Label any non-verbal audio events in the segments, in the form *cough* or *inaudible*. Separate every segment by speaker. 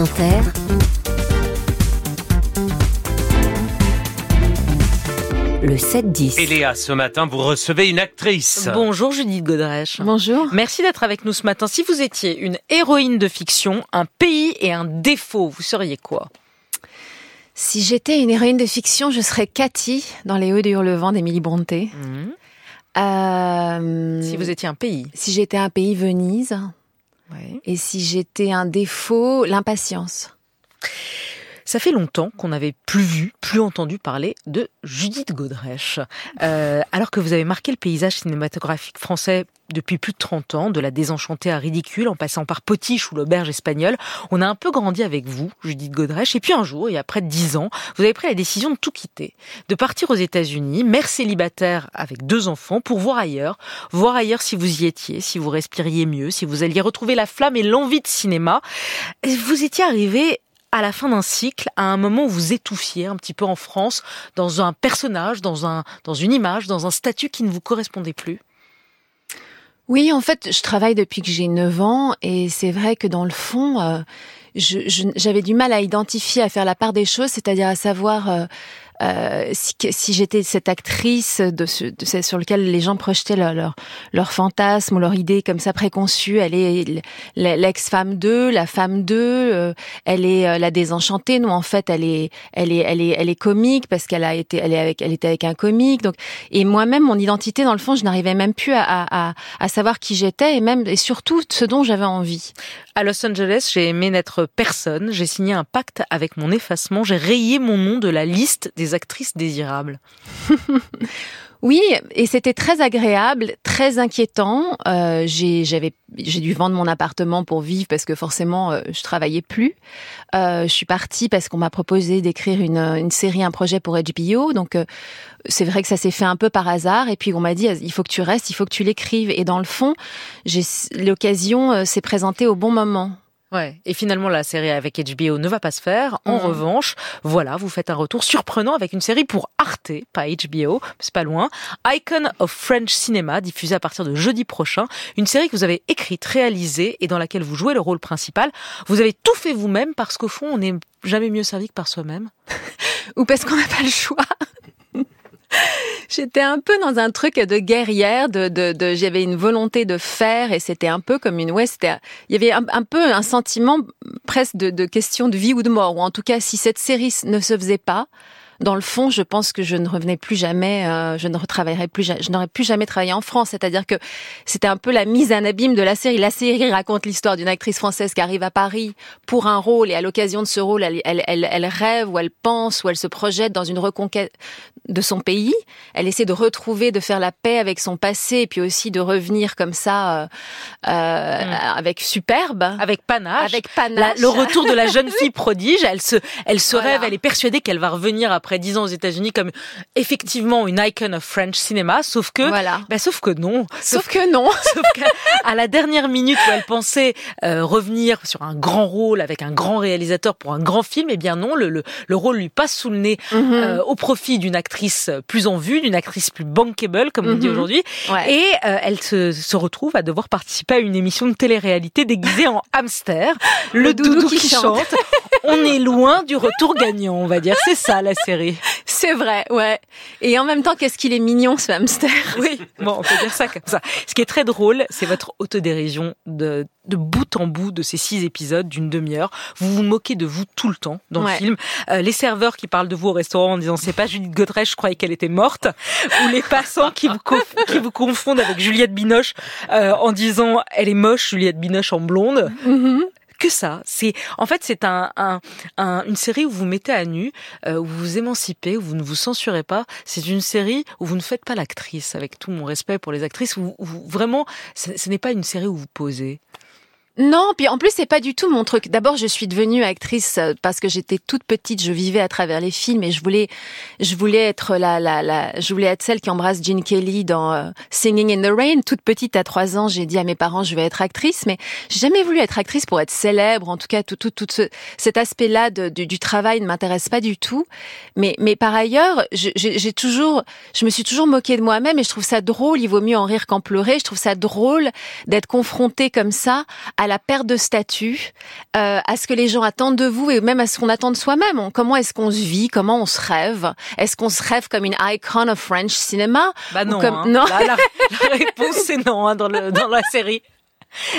Speaker 1: Inter, le 7-10.
Speaker 2: Et Léa, ce matin, vous recevez une actrice.
Speaker 3: Bonjour Judith Godrèche.
Speaker 4: Bonjour.
Speaker 3: Merci d'être avec nous ce matin. Si vous étiez une héroïne de fiction, un pays et un défaut, vous seriez quoi?
Speaker 4: Si j'étais une héroïne de fiction, je serais Cathy dans Les Hauts de Hurlevent d'Émilie Brontë. Euh,
Speaker 3: Si vous étiez un pays
Speaker 4: si j'étais un pays, Venise. Et si j'étais un défaut, l'impatience.
Speaker 3: Ça fait longtemps qu'on n'avait plus vu, plus entendu parler de Judith Godrèche. Euh, alors que vous avez marqué le paysage cinématographique français depuis plus de 30 ans, de la désenchantée à ridicule, en passant par Potiche ou l'auberge espagnole, on a un peu grandi avec vous, Judith Godrèche. Et puis un jour, il y a près de 10 ans, vous avez pris la décision de tout quitter, de partir aux États-Unis, mère célibataire avec deux enfants, pour voir ailleurs, voir ailleurs si vous y étiez, si vous respiriez mieux, si vous alliez retrouver la flamme et l'envie de cinéma. Vous étiez arrivé à la fin d'un cycle, à un moment où vous étouffiez un petit peu en France, dans un personnage, dans un, dans une image, dans un statut qui ne vous correspondait plus?
Speaker 4: Oui, en fait, je travaille depuis que j'ai 9 ans et c'est vrai que dans le fond, euh, j'avais du mal à identifier, à faire la part des choses, c'est-à-dire à savoir euh, euh, si, si j'étais cette actrice de de sur lequel les gens projetaient leur, leur, leur fantasme ou leur idée comme ça préconçue. Elle est l'ex-femme d'eux, la femme d'eux, euh, elle est euh, la désenchantée. Non, en fait, elle est, elle est, elle est, elle est comique parce qu'elle a été, elle est avec, elle était avec un comique. Donc, et moi-même, mon identité, dans le fond, je n'arrivais même plus à, à, à savoir qui j'étais et même et surtout ce dont j'avais envie.
Speaker 3: À Los Angeles, j'ai aimé n'être personne. J'ai signé un pacte avec mon effacement. J'ai rayé mon nom de la liste des actrices désirables. *laughs*
Speaker 4: Oui, et c'était très agréable, très inquiétant. Euh, j'ai, j'avais, j'ai dû vendre mon appartement pour vivre parce que forcément, euh, je travaillais plus. Euh, je suis partie parce qu'on m'a proposé d'écrire une, série, un projet pour HBO. Donc, euh, c'est vrai que ça s'est fait un peu par hasard. Et puis, on m'a dit, il faut que tu restes, il faut que tu l'écrives. Et dans le fond, j'ai, l'occasion s'est présentée au bon moment.
Speaker 3: Ouais. Et finalement, la série avec HBO ne va pas se faire. En
Speaker 4: Mhm.
Speaker 3: revanche, voilà, vous faites un retour surprenant avec une série pour Arte, pas HBO, c'est pas loin. Icon of French Cinema, diffusée à partir de jeudi prochain. Une série que vous avez écrite, réalisée et dans laquelle vous jouez le rôle principal. Vous avez tout fait vous-même parce qu'au fond, on n'est jamais mieux servi que par soi-même. *laughs*
Speaker 4: ou parce qu'on n'a pas le choix. *laughs* J'étais un peu dans un truc de guerrière, de, de, de j'avais une volonté de faire et c'était un peu comme une ouais, c'était il y avait un, peu un sentiment presque de, de question de vie ou de mort ou en tout cas si cette série ne se faisait pas, dans le fond, je pense que je ne revenais plus jamais, euh, je ne retravaillerais plus, je n'aurais plus jamais travaillé en France. C'est-à-dire que c'était un peu la mise en abîme de la série. La série raconte l'histoire d'une actrice française qui arrive à Paris pour un rôle et à l'occasion de ce rôle, elle, elle, elle, elle rêve ou elle pense ou elle se projette dans une reconquête de son pays. Elle essaie de retrouver, de faire la paix avec son passé et puis aussi de revenir comme ça euh, euh, avec superbe,
Speaker 3: Avec panache.
Speaker 4: avec
Speaker 3: La-
Speaker 4: panache.
Speaker 3: le retour de la jeune *laughs* fille prodige, elle se, elle se
Speaker 4: Voilà.
Speaker 3: rêve, elle est persuadée qu'elle va revenir après dix ans aux États-Unis comme effectivement une icon of French cinema, sauf que,
Speaker 4: Voilà.
Speaker 3: bah, sauf que non.
Speaker 4: Sauf que non. *laughs*
Speaker 3: Sauf qu'à à la dernière minute où elle pensait euh, revenir sur un grand rôle avec un grand réalisateur pour un grand film, eh bien non, le, le, le rôle lui passe sous le nez
Speaker 4: Mhm.
Speaker 3: euh, au profit d'une actrice plus en vue, d'une actrice plus bankable, comme on dit
Speaker 4: Mhm.
Speaker 3: aujourd'hui.
Speaker 4: Ouais.
Speaker 3: Et euh, elle se, se retrouve à devoir participer à une émission de télé-réalité déguisée en hamster, le, doudou, qui, chante. On est loin du retour gagnant, on va dire. C'est ça la série.
Speaker 4: C'est vrai, ouais. Et en même temps, qu'est-ce qu'il est mignon ce hamster. *laughs*
Speaker 3: Oui, bon, on peut dire ça comme ça. Ce qui est très drôle, c'est votre autodérision de, de bout en bout de ces six épisodes d'une demi-heure. Vous vous moquez de vous tout le temps dans
Speaker 4: Ouais.
Speaker 3: le film. Euh, les serveurs qui parlent de vous au restaurant en disant c'est pas Judith Godrèche, je croyais qu'elle était morte. Ou les passants qui vous, qui vous confondent avec Juliette Binoche euh, en disant elle est moche, Juliette Binoche en blonde.
Speaker 4: Mhm.
Speaker 3: Que ça, c'est en fait c'est un, un- un- une série où vous mettez à nu, euh, où vous vous émancipez, où vous ne vous censurez pas. C'est une série où vous ne faites pas l'actrice, avec tout mon respect pour les actrices. Où, où vraiment, ce n'est pas une série où vous posez.
Speaker 4: Non, puis en plus c'est pas du tout mon truc. D'abord, je suis devenue actrice euh, parce que j'étais toute petite, je vivais à travers les films et je voulais, je voulais être la, la, la, je voulais être celle qui embrasse Gene Kelly dans euh, Singing in the Rain. Toute petite, à trois ans, j'ai dit à mes parents je vais être actrice, mais j'ai jamais voulu être actrice pour être célèbre. En tout cas, tout, tout, tout ce, cet aspect-là du, du travail ne m'intéresse pas du tout. Mais, mais par ailleurs, j'ai toujours, je me suis toujours moquée de moi-même et je trouve ça drôle. Il vaut mieux en rire qu'en pleurer. Je trouve ça drôle d'être confrontée comme ça à la perte de statut, euh, à ce que les gens attendent de vous et même à ce qu'on attend de soi-même. Comment est-ce qu'on se vit? Comment on se rêve? Est-ce qu'on se rêve comme une icon of French cinema?
Speaker 3: Bah non.
Speaker 4: comme-
Speaker 3: hein.
Speaker 4: non.
Speaker 3: Là, la, *laughs* la réponse c'est non hein, dans, le, dans la série.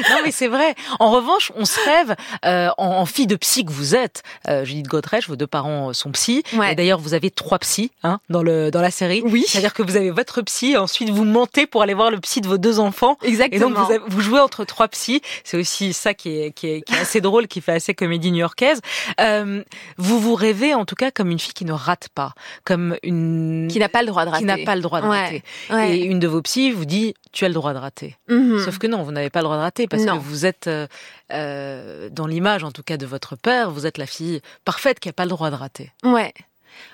Speaker 3: Non mais c'est vrai. En revanche, on se rêve euh, en, en fille de psy que vous êtes. Euh, Judith Godrèche, vos deux parents sont psy.
Speaker 4: Ouais.
Speaker 3: Et d'ailleurs, vous avez trois psys hein, dans le dans la série.
Speaker 4: Oui.
Speaker 3: C'est-à-dire que vous avez votre psy, et ensuite vous mentez pour aller voir le psy de vos deux enfants. Et
Speaker 4: Exactement.
Speaker 3: donc vous, avez- vous jouez entre trois psys. C'est aussi ça qui est, qui, est, qui est assez drôle, qui fait assez comédie new-yorkaise. Euh, vous vous rêvez en tout cas comme une fille qui ne rate pas, comme une
Speaker 4: qui n'a pas le droit de rater.
Speaker 3: qui n'a pas le droit de
Speaker 4: Ouais,
Speaker 3: rater.
Speaker 4: ouais.
Speaker 3: Et une de vos psys vous dit tu as le droit de rater.
Speaker 4: Mhm.
Speaker 3: Sauf que non, vous n'avez pas le droit de rater parce
Speaker 4: Non.
Speaker 3: que vous êtes euh, euh, dans l'image en tout cas de votre père, vous êtes la fille parfaite qui a pas le droit de rater.
Speaker 4: Ouais.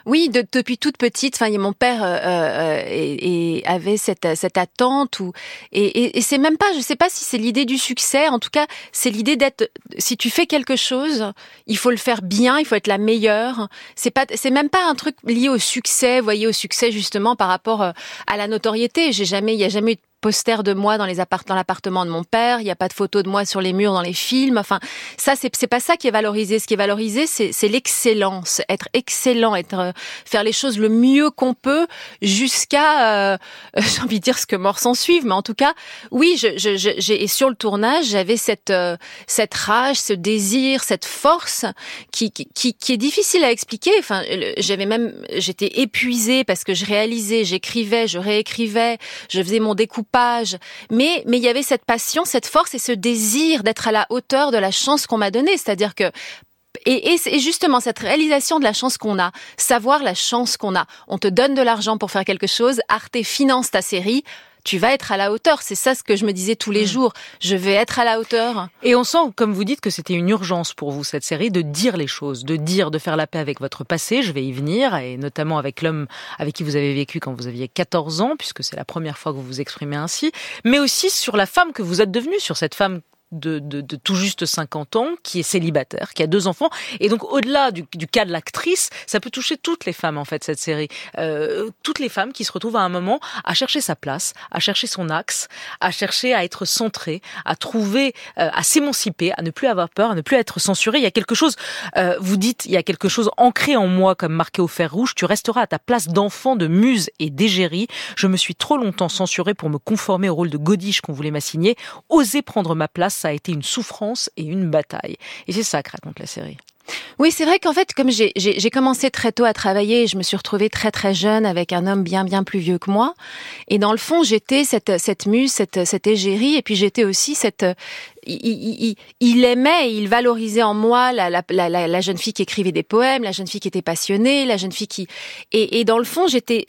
Speaker 4: Oui, de- depuis toute petite, enfin, mon père euh, euh, et, et avait cette, cette attente ou et, et, et c'est même pas, je sais pas si c'est l'idée du succès. En tout cas, c'est l'idée d'être. Si tu fais quelque chose, il faut le faire bien, il faut être la meilleure. C'est pas, c'est même pas un truc lié au succès. Voyez, au succès justement par rapport euh, à la notoriété. J'ai jamais, il y a jamais eu de poster de moi dans les appart dans l'appartement de mon père. Il n'y a pas de photos de moi sur les murs dans les films. Enfin, ça c'est c'est pas ça qui est valorisé. Ce qui est valorisé, c'est l'excellence, être excellent, être euh, faire les choses le mieux qu'on peut jusqu'à euh, *laughs* j'ai envie de dire ce que mort s'en suive, mais en tout cas, oui, je, je, et sur le tournage, j'avais cette euh, cette rage, ce désir, cette force qui qui, qui, est difficile à expliquer. Enfin, j'avais même j'étais épuisée parce que je réalisais, j'écrivais, je réécrivais, je faisais mon découpage, mais mais il y avait cette passion, cette force et ce désir d'être à la hauteur de la chance qu'on m'a donnée, c'est-à-dire que et, et justement, cette réalisation de la chance qu'on a, savoir la chance qu'on a. On te donne de l'argent pour faire quelque chose, Arte finance ta série, tu vas être à la hauteur. C'est ça ce que je me disais tous les
Speaker 3: Mm.
Speaker 4: jours. Je vais être à la hauteur.
Speaker 3: Et on sent, comme vous dites, que c'était une urgence pour vous, cette série, de dire les choses, de dire, de faire la paix avec votre passé, je vais y venir, et notamment avec l'homme avec qui vous avez vécu quand vous aviez 14 ans, puisque c'est la première fois que vous vous exprimez ainsi, mais aussi sur la femme que vous êtes devenue, sur cette femme de, tout juste 50 ans, qui est célibataire, qui a deux enfants. Et donc, au-delà du, du cas de l'actrice, ça peut toucher toutes les femmes, en fait, cette série. Euh, toutes les femmes qui se retrouvent à un moment à chercher sa place, à chercher son axe, à chercher à être centrée, à trouver, euh, à s'émanciper, à ne plus avoir peur, à ne plus être censurée. Il y a quelque chose, euh, vous dites, il y a quelque chose ancré en moi, comme marqué au fer rouge. Tu resteras à ta place d'enfant, de muse et d'égérie. Je me suis trop longtemps censurée pour me conformer au rôle de godiche qu'on voulait m'assigner. Oser prendre ma place, ça a été une souffrance et une bataille. Et c'est ça que raconte la série.
Speaker 4: Oui, c'est vrai qu'en fait, comme j'ai- commencé très tôt à travailler, je me suis retrouvée très très jeune avec un homme bien bien plus vieux que moi. Et dans le fond, j'étais cette cette muse, cette cette égérie, et puis j'étais aussi cette il, il- il- aimait il valorisait en moi la, la, la, jeune fille qui écrivait des poèmes, la jeune fille qui était passionnée, la jeune fille qui et, dans le fond j'étais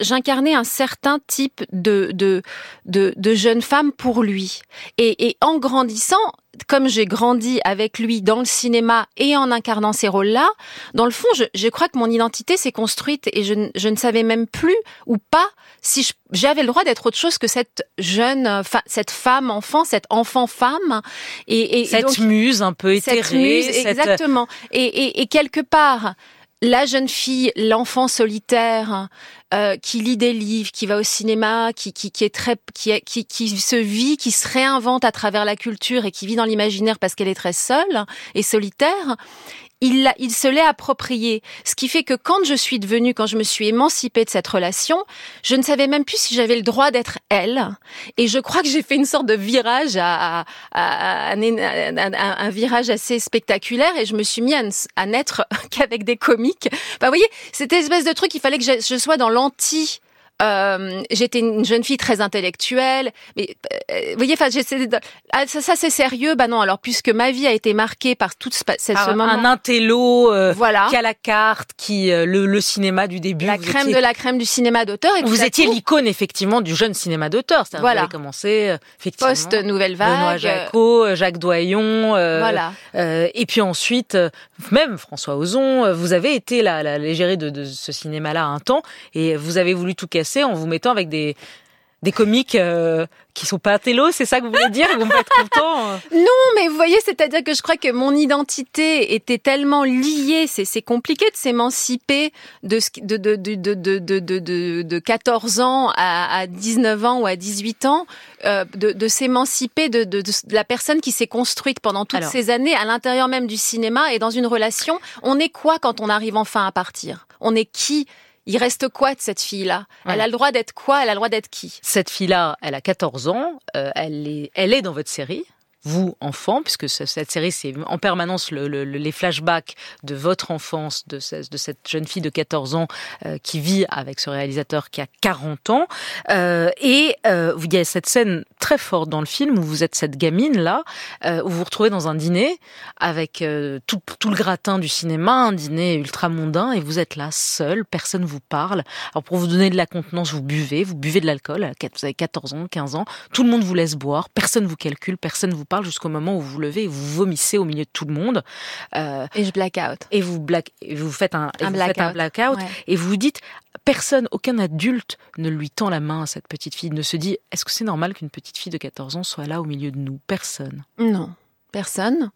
Speaker 4: j'incarnais un certain type de de de, de jeune femme pour lui et, et en grandissant comme j'ai grandi avec lui dans le cinéma et en incarnant ces rôles-là, dans le fond, je, je crois que mon identité s'est construite et je, ne- je ne savais même plus ou pas si j'avais le droit d'être autre chose que cette jeune, cette femme enfant, cette enfant femme. Et, et
Speaker 3: Cette
Speaker 4: donc,
Speaker 3: muse un peu
Speaker 4: cette
Speaker 3: éthérée,
Speaker 4: muse,
Speaker 3: cette-
Speaker 4: exactement. Et, et, et quelque part, la jeune fille, l'enfant solitaire, euh, qui lit des livres, qui va au cinéma, qui, qui, qui est très, qui, qui, qui se vit, qui se réinvente à travers la culture et qui vit dans l'imaginaire parce qu'elle est très seule et solitaire. Il, se l'est approprié. Ce qui fait que quand je suis devenue, quand je me suis émancipée de cette relation, je ne savais même plus si j'avais le droit d'être elle. Et je crois que j'ai fait une sorte de virage à, un, virage assez spectaculaire et je me suis mis à, n'être *laughs* qu'avec des comiques. Enfin, vous voyez, cette espèce de truc, il fallait que je, je sois dans l'anti. Euh, j'étais une jeune fille très intellectuelle, mais euh, vous voyez, enfin, j'essaie de- ah, ça, ça c'est sérieux. Bah non, alors puisque ma vie a été marquée par tout ce, ce
Speaker 3: un,
Speaker 4: moment,
Speaker 3: un intello euh,
Speaker 4: voilà,
Speaker 3: qui a la carte, qui euh, le, le cinéma du début.
Speaker 4: la crème
Speaker 3: étiez-
Speaker 4: de la crème du cinéma d'auteur. Et
Speaker 3: Vous étiez l'icône effectivement du jeune cinéma d'auteur.
Speaker 4: Voilà.
Speaker 3: Vous avez commencé euh, effectivement.
Speaker 4: post nouvelle vague.
Speaker 3: Benoît euh, Jacques Doyon, euh,
Speaker 4: Voilà.
Speaker 3: euh, et puis ensuite euh, même François Ozon. euh, Vous avez été la, la l'égérie de, de ce cinéma-là un temps, et vous avez voulu tout casser en vous mettant avec des Des comiques euh, qui sont pas télo, c'est ça que vous voulez dire? Pas être contents euh? *laughs*
Speaker 4: Non, mais vous voyez, c'est-à-dire que je crois que mon identité était tellement liée, c'est compliqué de s'émanciper de, de, de, de, de, de, de, de 14 ans à, à 19 ans ou à 18 ans, euh, de, de s'émanciper de, de, de, la personne qui s'est construite pendant toutes
Speaker 3: Alors.
Speaker 4: ces années à l'intérieur même du cinéma et dans une relation. On est quoi quand on arrive enfin à partir? On est qui il reste quoi de cette fille-là? Elle a le droit d'être quoi? Elle a le droit d'être qui?
Speaker 3: Cette fille-là, elle a 14 ans, euh, elle, est, elle est dans votre série. Vous, enfant, puisque ce- cette série, c'est en permanence le- le- le- les flashbacks de votre enfance, de, ce- de cette jeune fille de 14 ans euh, qui vit avec ce réalisateur qui a 40 ans. Euh, et euh, il y a cette scène très forte dans le film où vous êtes cette gamine-là, euh, où vous vous retrouvez dans un dîner avec tout, le gratin du cinéma, un dîner ultra mondain, et vous êtes là, seul, personne vous parle. Alors pour vous donner de la contenance, vous buvez, vous buvez de l'alcool, vous avez 14 ans, 15 ans, tout le monde vous laisse boire, personne vous calcule, personne vous parle jusqu'au moment où vous vous levez et vous vomissez au milieu de tout le monde. Euh,
Speaker 4: Et je black out.
Speaker 3: et vous, black, et vous faites un,
Speaker 4: blackout.
Speaker 3: blackout
Speaker 4: Ouais.
Speaker 3: et vous vous dites personne, aucun adulte ne lui tend la main à cette petite fille, ne se dit est-ce que c'est normal qu'une petite fille de 14 ans soit là au milieu de nous? Personne.
Speaker 4: Non, personne.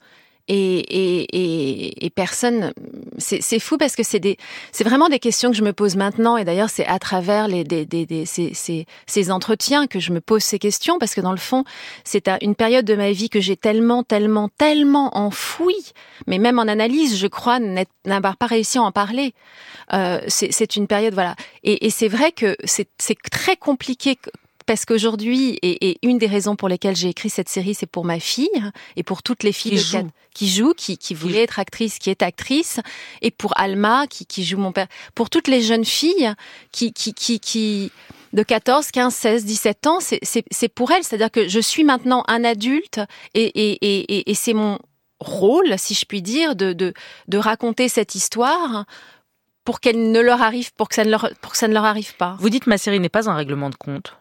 Speaker 4: Et, et, et, personne, c'est fou parce que c'est des, c'est vraiment des questions que je me pose maintenant. Et d'ailleurs, c'est à travers les, des, des, des- ces, ces, ces entretiens que je me pose ces questions parce que dans le fond, c'est une période de ma vie que j'ai tellement, tellement, tellement enfouie. Mais même en analyse, je crois n'avoir pas réussi à en parler. Euh, c'est une période, voilà. Et, et c'est vrai que c'est très compliqué parce qu'aujourd'hui, et, et une des raisons pour lesquelles j'ai écrit cette série, c'est pour ma fille et pour toutes les filles
Speaker 3: Qui
Speaker 4: de
Speaker 3: joue.
Speaker 4: quatre- qui jouent, qui, qui voulaient être actrice, qui est actrice, et pour Alma, qui, qui joue mon père, pour toutes les jeunes filles qui, qui, qui, qui de 14, 15, 16, 17 ans, c'est- pour elles. C'est-à-dire que je suis maintenant un adulte et, et, et, et, et c'est mon rôle, si je puis dire, de, de, de raconter cette histoire pour qu'elle ne leur arrive, pour que ça ne leur, pour que ça ne leur arrive pas.
Speaker 3: Vous dites ma série n'est pas un règlement de compte.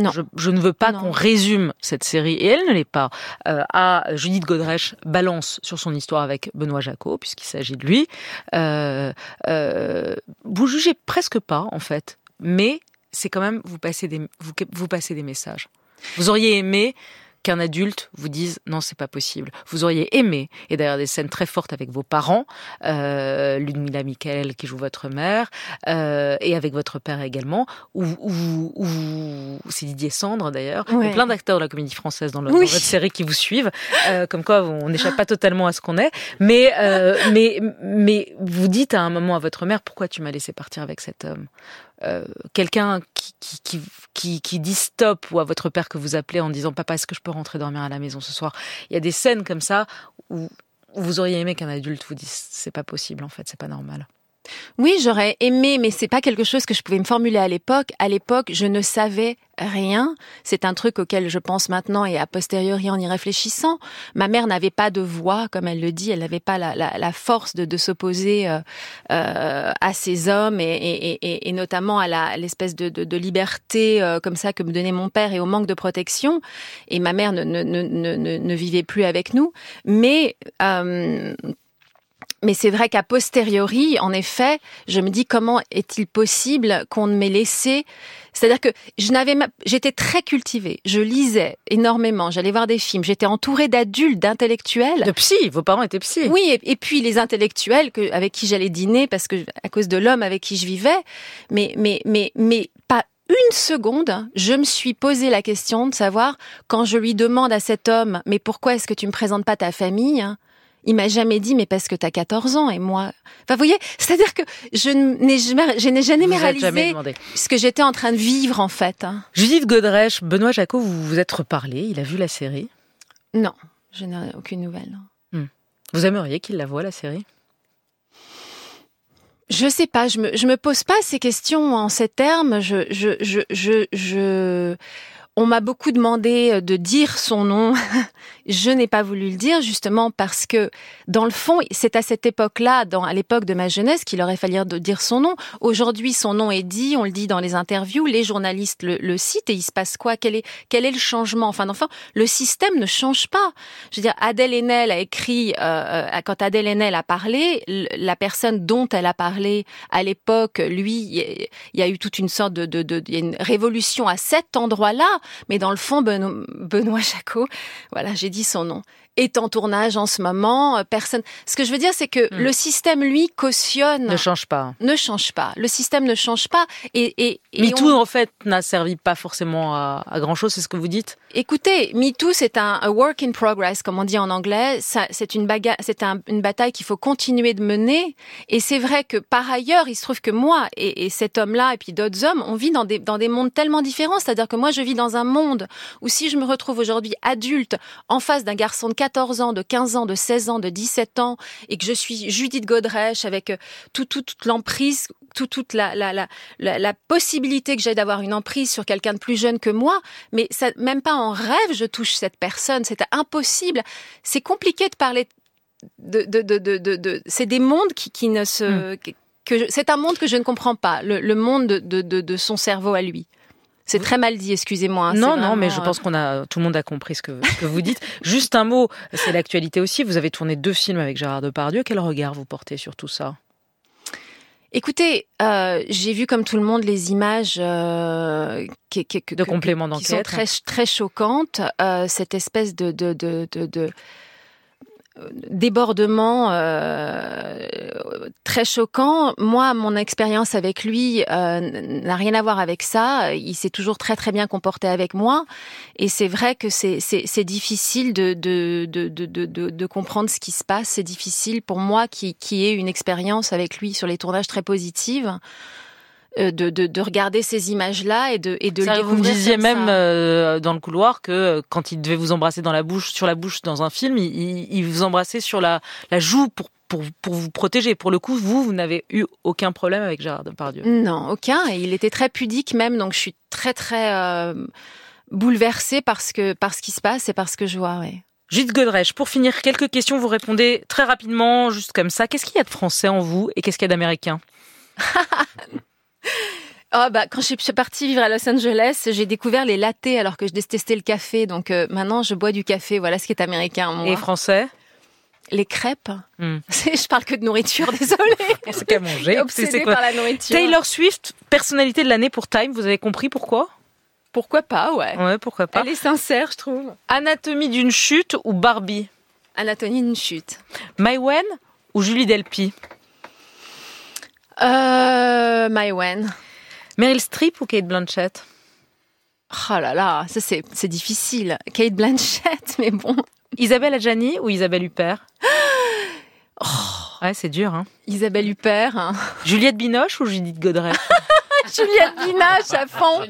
Speaker 4: Non.
Speaker 3: Je, je ne veux pas qu'on résume cette série, et elle ne l'est pas, euh, à Judith Godrèche balance sur son histoire avec Benoît Jacot, puisqu'il s'agit de lui. Euh, euh, vous jugez presque pas, en fait, mais c'est quand même, vous passez des, vous, vous passez des messages. Vous auriez aimé qu'un adulte vous dise non c'est pas possible. Vous auriez aimé et d'ailleurs des scènes très fortes avec vos parents, euh, Ludmila Michael qui joue votre mère euh, et avec votre père également, où, où, où c'est Didier Sandre d'ailleurs,
Speaker 4: Ouais.
Speaker 3: plein d'acteurs de la comédie française dans, le,
Speaker 4: Oui.
Speaker 3: dans votre série qui vous suivent, euh, comme quoi on n'échappe pas totalement à ce qu'on est, mais euh, mais mais vous dites à un moment à votre mère pourquoi tu m'as laissé partir avec cet homme? Euh, quelqu'un qui, qui, qui, qui, dit stop ou à votre père que vous appelez en disant papa est-ce que je peux rentrer dormir à la maison ce soir? Il y a des scènes comme ça où vous auriez aimé qu'un adulte vous dise c'est pas possible en fait c'est pas normal
Speaker 4: Oui, j'aurais aimé, mais c'est pas quelque chose que je pouvais me formuler à l'époque. À l'époque, je ne savais rien. C'est un truc auquel je pense maintenant et a posteriori en y réfléchissant. Ma mère n'avait pas de voix, comme elle le dit. Elle n'avait pas la, force de, s'opposer euh, euh, à ces hommes et, notamment à l'espèce de, liberté euh, comme ça que me donnait mon père et au manque de protection. Et ma mère ne, vivait plus avec nous. Mais mais c'est vrai qu'à posteriori, en effet, je me dis comment est-il possible qu'on ne m'ait laissé C'est-à-dire que je n'avais, ma- j'étais très cultivée, je lisais énormément, j'allais voir des films, j'étais entourée d'adultes, d'intellectuels.
Speaker 3: de psy vos parents étaient psy
Speaker 4: Oui, et, et puis les intellectuels que, avec qui j'allais dîner parce que à cause de l'homme avec qui je vivais, mais mais mais mais pas une seconde, je me suis posé la question de savoir quand je lui demande à cet homme, mais pourquoi est-ce que tu me présentes pas ta famille? Il m'a jamais dit, mais parce que t'as 14 ans et moi. Enfin, vous voyez, c'est-à-dire que je n'ai jamais, je n'ai jamais réalisé
Speaker 3: jamais
Speaker 4: ce que j'étais en train de vivre, en fait. hein.
Speaker 3: Judith Godrèche Benoît Jacot vous vous êtes reparlé il a vu la série?
Speaker 4: Non, je n'ai aucune nouvelle.
Speaker 3: vous aimeriez qu'il la voie la série?
Speaker 4: Je sais pas, je me, je me pose pas ces questions en ces termes. Je, je, je, je, je- On m'a beaucoup demandé euh, de dire son nom. *laughs* je n'ai pas voulu le dire justement parce que dans le fond, c'est à cette époque-là, à l'époque de ma jeunesse, qu'il aurait fallu dire son nom. Aujourd'hui, son nom est dit, on le dit dans les interviews, les journalistes le, citent et il se passe quoi? Quel est quel est le changement? Enfin, enfin, le système ne change pas. Je veux dire, Adèle Haenel a écrit euh, euh, quand Adèle Haenel a parlé, la personne dont elle a parlé à l'époque, lui, il y a eu toute une sorte de, de, de, y a une révolution à cet endroit-là mais dans le fond, Benoît Jacot, voilà, j'ai dit son nom, est en tournage en ce moment. Euh, personne. Ce que je veux dire, c'est que hmm. le système, lui, cautionne.
Speaker 3: Ne change pas.
Speaker 4: Ne change pas. Le système ne change pas. Et, et,
Speaker 3: et MeToo, en fait, n'a servi pas forcément à, grand chose, c'est ce que vous dites?
Speaker 4: Écoutez, MeToo, c'est un work in progress, comme on dit en anglais. C'est une, c'est une bataille qu'il faut continuer de mener. Et c'est vrai que par ailleurs, il se trouve que moi et, et cet homme-là, et puis d'autres hommes, on vit dans des, dans des mondes tellement différents. C'est-à-dire que moi, je vis dans un monde où si je me retrouve aujourd'hui adulte en face d'un garçon de 14 ans, de 15 ans, de 16 ans, de 17 ans, et que je suis Judith Godrèche avec euh, tout, toute l'emprise, tout, toute la, la, la, la, possibilité que j'ai d'avoir une emprise sur quelqu'un de plus jeune que moi, mais ça, même pas en rêve je touche cette personne, c'est impossible. C'est compliqué de parler de, de, de, de, de c'est des mondes qui, qui ne se, que c'est un monde que je ne comprends pas, le, le monde de, de, de son cerveau à lui. C'est très mal dit, excusez-moi. Hein,
Speaker 3: non, non, mais je pense euh, qu'on a tout le monde a compris ce que, vous dites. *laughs* Juste un mot, c'est l'actualité aussi. Vous avez tourné deux films avec Gérard Depardieu. Quel regard vous portez sur tout ça?
Speaker 4: Écoutez, euh, j'ai vu comme tout le monde les images euh, qui,
Speaker 3: de complément d'enquête
Speaker 4: qui sont très très choquantes. cette espèce de, de, de, de débordement euh, très choquant. Moi, mon expérience avec lui euh, n'a rien à voir avec ça. Il s'est toujours très très bien comporté avec moi, et c'est vrai que c'est difficile de de, de de, de de comprendre ce qui se passe. C'est difficile pour moi qui qui ai une expérience avec lui sur les tournages très positive. Euh, de, de, de, regarder ces images-là et de, et de
Speaker 3: ça, Vous me disiez même euh, dans le couloir que euh, quand il devait vous embrasser dans la bouche, sur la bouche dans un film, il, il vous embrassait sur la, la joue pour pour, pour, vous protéger. Pour le coup, vous, vous n'avez eu aucun problème avec Gérard Depardieu.
Speaker 4: Non, aucun. Et il était très pudique même, donc je suis très très euh, bouleversée parce que par ce qui se passe et parce que je vois. Ouais.
Speaker 3: Judith Godrèche, pour finir, quelques questions. Vous répondez très rapidement, juste comme ça. Qu'est-ce qu'il y a de français en vous et qu'est-ce qu'il y a d'américain? *laughs* *laughs*
Speaker 4: Oh bah quand je suis partie vivre à Los Angeles, j'ai découvert les lattés alors que je détestais le café. Donc euh, maintenant, je bois du café. Voilà ce qui est américain. Moi.
Speaker 3: Et français?
Speaker 4: Les crêpes. Hmm. *laughs* Je parle que de nourriture, *laughs* désolée.
Speaker 3: C'est qu'à manger.
Speaker 4: Quoi par la nourriture.
Speaker 3: Taylor Swift, personnalité de l'année pour Time. Vous avez compris pourquoi?
Speaker 4: Pourquoi pas, ouais.
Speaker 3: Ouais, pourquoi pas.
Speaker 4: Elle est sincère, je trouve.
Speaker 3: Anatomie d'une chute ou Barbie?
Speaker 4: Anatomie d'une chute.
Speaker 3: Maïwen ou Julie Delpy?
Speaker 4: Euh, Maïwen.
Speaker 3: Meryl Streep ou Kate Blanchett?
Speaker 4: Oh là là, ça c'est difficile. Kate Blanchett, *laughs* mais bon.
Speaker 3: Isabelle Adjani ou Isabelle Huppert? *gasps*
Speaker 4: Oh.
Speaker 3: Ouais, c'est dur. Hein.
Speaker 4: Isabelle Huppert. Hein.
Speaker 3: Juliette Binoche ou Judith Godret *laughs*
Speaker 4: Juliette Binoche à fond.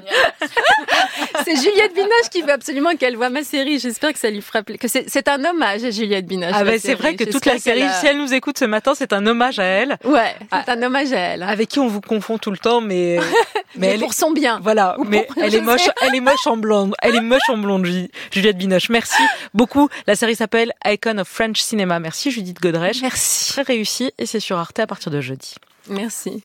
Speaker 4: c'est Juliette Binoche qui veut absolument qu'elle voit ma série. J'espère que ça lui fera plaisir. C'est un hommage à Juliette Binoche.
Speaker 3: Ah ben c'est vrai que toute la série, si elle nous écoute ce matin, c'est un hommage à elle.
Speaker 4: Ouais, c'est ah. un hommage à elle.
Speaker 3: Avec qui on vous confond tout le temps, mais *laughs*
Speaker 4: mais, elle pour son bien.
Speaker 3: Voilà, mais elle est moche, elle est moche en blonde. Elle est moche en blonde, Juliette Binoche. Merci beaucoup. La série s'appelle Icon of French Cinema. Merci Judith Godrèche.
Speaker 4: Merci.
Speaker 3: Très réussi et c'est sur Arte à partir de jeudi.
Speaker 4: Merci.